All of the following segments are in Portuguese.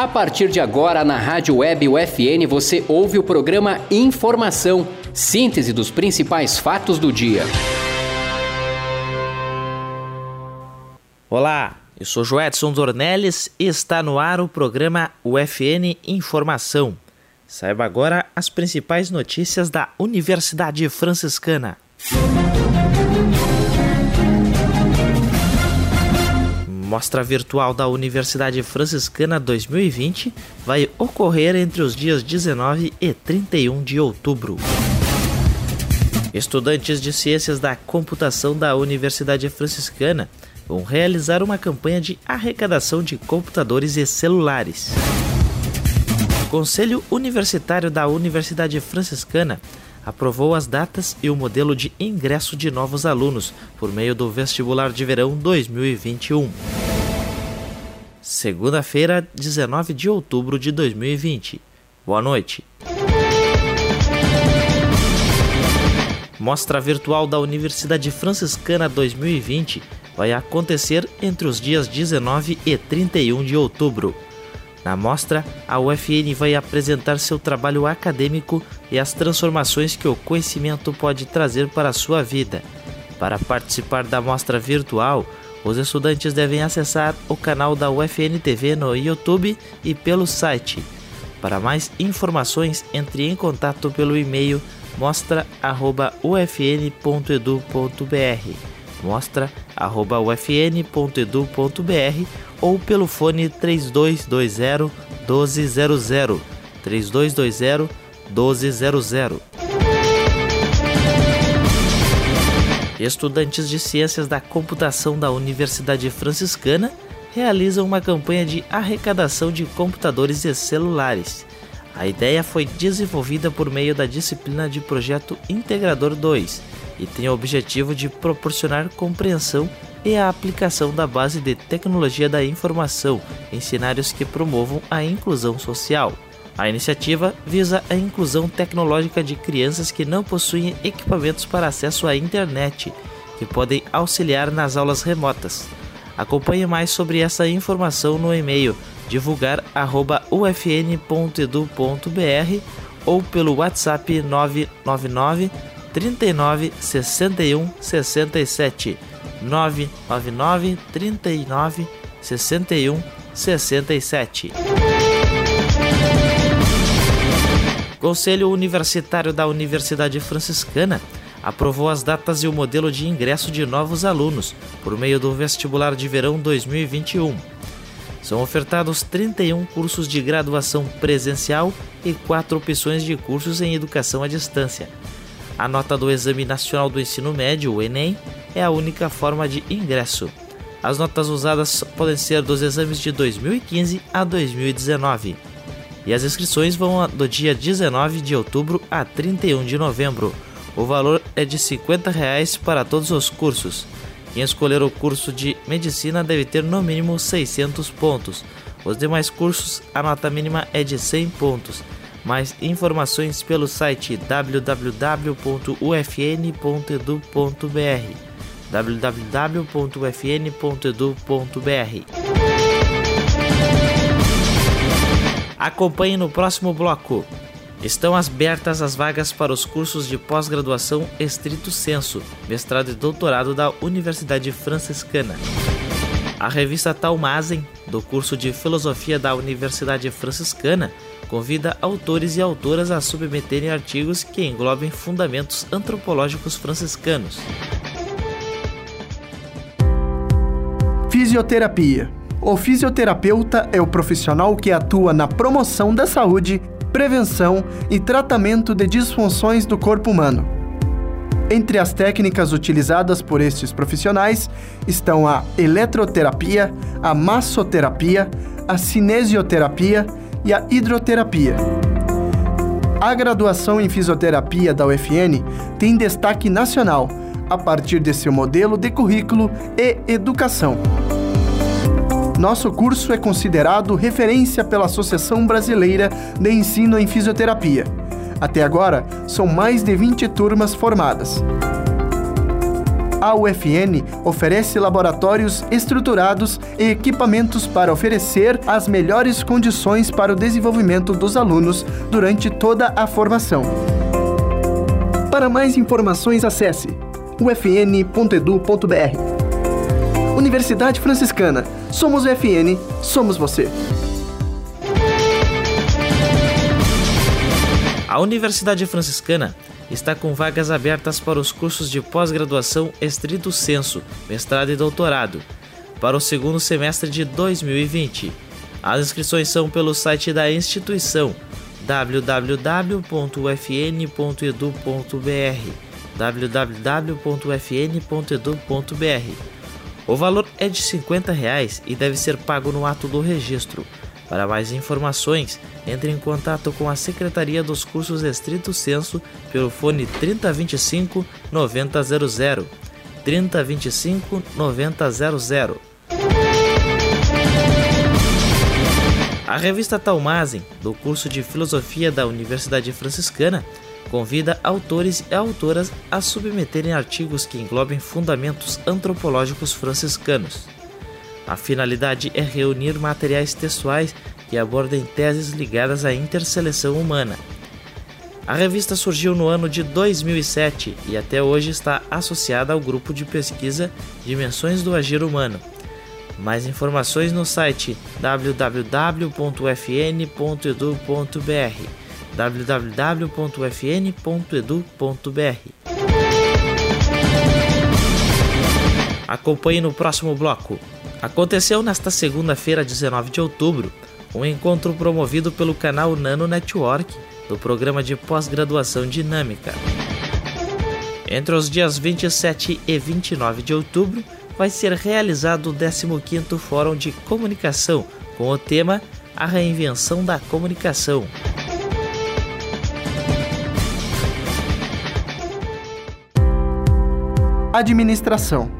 A partir de agora, na Rádio Web UFN, você ouve o programa Informação, síntese dos principais fatos do dia. Olá, eu sou Joedson Dornelles e está no ar o programa UFN Informação. Saiba agora as principais notícias da Universidade Franciscana. Mostra virtual da Universidade Franciscana 2020 vai ocorrer entre os dias 19 e 31 de outubro. Estudantes de Ciências da Computação da Universidade Franciscana vão realizar uma campanha de arrecadação de computadores e celulares. O Conselho Universitário da Universidade Franciscana aprovou as datas e o modelo de ingresso de novos alunos por meio do Vestibular de Verão 2021. Segunda-feira, 19 de outubro de 2020. Boa noite. Mostra Virtual da Universidade Franciscana 2020 vai acontecer entre os dias 19 e 31 de outubro. Na mostra, a UFN vai apresentar seu trabalho acadêmico e as transformações que o conhecimento pode trazer para a sua vida. Para participar da mostra virtual, os estudantes devem acessar o canal da UFN TV no YouTube e pelo site. Para mais informações, entre em contato pelo e-mail mostra@ufn.edu.br. mostra@ufn.edu.br ou pelo fone 3220 1200 3220 1200. Estudantes de Ciências da Computação da Universidade Franciscana realizam uma campanha de arrecadação de computadores e celulares. A ideia foi desenvolvida por meio da disciplina de Projeto Integrador 2 e tem o objetivo de proporcionar compreensão e a aplicação da base de tecnologia da informação em cenários que promovam a inclusão social. A iniciativa visa a inclusão tecnológica de crianças que não possuem equipamentos para acesso à internet, que podem auxiliar nas aulas remotas. Acompanhe mais sobre essa informação no e-mail divulgar@ufn.edu.br ou pelo WhatsApp 999 39 61 67 999 39 61 67. Conselho Universitário da Universidade Franciscana aprovou as datas e o modelo de ingresso de novos alunos por meio do Vestibular de Verão 2021. São ofertados 31 cursos de graduação presencial e quatro opções de cursos em educação à distância. A nota do Exame Nacional do Ensino Médio, o Enem, é a única forma de ingresso. As notas usadas podem ser dos exames de 2015 a 2019. E as inscrições vão do dia 19 de outubro a 31 de novembro. O valor é de 50 reais para todos os cursos. Quem escolher o curso de medicina deve ter no mínimo 600 pontos. Os demais cursos, a nota mínima é de 100 pontos. Mais informações pelo site www.ufn.edu.br www.ufn.edu.br Acompanhe no próximo bloco. Estão abertas as vagas para os cursos de pós-graduação estrito senso, mestrado e doutorado da Universidade Franciscana. A revista Talmazen, do curso de Filosofia da Universidade Franciscana, convida autores e autoras a submeterem artigos que englobem fundamentos antropológicos franciscanos. Fisioterapia. O fisioterapeuta é o profissional que atua na promoção da saúde, prevenção e tratamento de disfunções do corpo humano. Entre as técnicas utilizadas por estes profissionais estão a eletroterapia, a massoterapia, a cinesioterapia e a hidroterapia. A graduação em fisioterapia da UFN tem destaque nacional a partir de seu modelo de currículo e educação. Nosso curso é considerado referência pela Associação Brasileira de Ensino em Fisioterapia. Até agora, são mais de 20 turmas formadas. A UFN oferece laboratórios estruturados e equipamentos para oferecer as melhores condições para o desenvolvimento dos alunos durante toda a formação. Para mais informações, acesse ufn.edu.br. Universidade Franciscana. Somos UFN, somos você. A Universidade Franciscana está com vagas abertas para os cursos de pós-graduação estrito senso, mestrado e doutorado, para o segundo semestre de 2020. As inscrições são pelo site da instituição www.ufn.edu.br www.ufn.edu.br O valor é de 50 reais e deve ser pago no ato do registro. Para mais informações, entre em contato com a Secretaria dos Cursos Estrito Senso pelo fone 3025 9000. 3025 9000. A revista Talmazen, do curso de Filosofia da Universidade Franciscana, convida autores e autoras a submeterem artigos que englobem fundamentos antropológicos franciscanos. A finalidade é reunir materiais textuais que abordem teses ligadas à interseleção humana. A revista surgiu no ano de 2007 e até hoje está associada ao grupo de pesquisa Dimensões do Agir Humano. Mais informações no site www.fn.edu.br www.fn.edu.br Acompanhe no próximo bloco. Aconteceu nesta segunda-feira, 19 de outubro, um encontro promovido pelo canal Nano Network do programa de pós-graduação Dinâmica. Entre os dias 27 e 29 de outubro, vai ser realizado o 15º Fórum de Comunicação com o tema A Reinvenção da Comunicação. Administração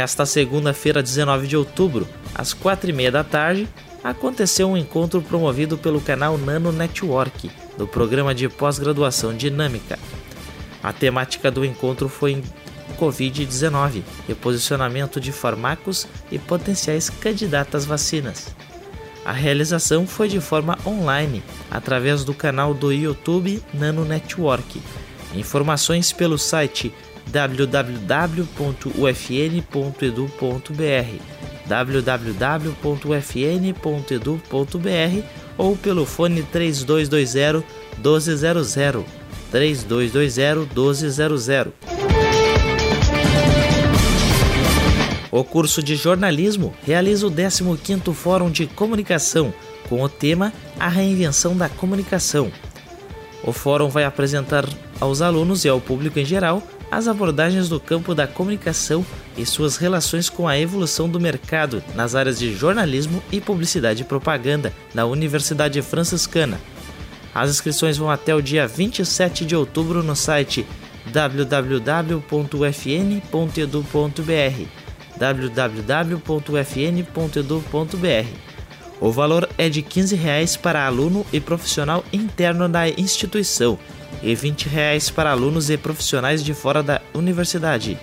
Nesta segunda-feira, 19 de outubro, às quatro e meia da tarde, aconteceu um encontro promovido pelo canal Nano Network, do programa de pós-graduação Dinâmica. A temática do encontro foi Covid-19, reposicionamento de fármacos e potenciais candidatas vacinas. A realização foi de forma online, através do canal do YouTube Nano Network. Informações pelo site www.ufn.edu.br www.ufn.edu.br ou pelo fone 3220 1200 3220 1200. O curso de jornalismo realiza o 15º Fórum de Comunicação com o tema A Reinvenção da Comunicação. O fórum vai apresentar aos alunos e ao público em geral as abordagens do campo da comunicação e suas relações com a evolução do mercado nas áreas de jornalismo e publicidade e propaganda na Universidade Franciscana. As inscrições vão até o dia 27 de outubro no site www.fn.edu.br www.fn.edu.br O valor é de 15 reais para aluno e profissional interno da instituição e 20 reais para alunos e profissionais de fora da universidade.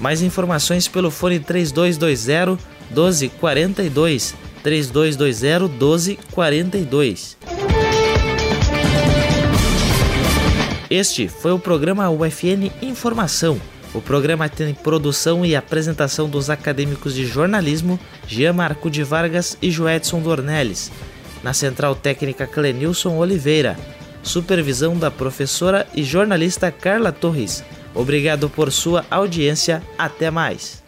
Mais informações pelo fone 3220 1242 3220 1242. Este foi o programa UFN Informação. O programa tem produção e apresentação dos acadêmicos de jornalismo Jean Marco de Vargas e Joedson Dornelles. Na central técnica Clenilson Oliveira. Supervisão da professora e jornalista Carla Torres. Obrigado por sua audiência. Até mais.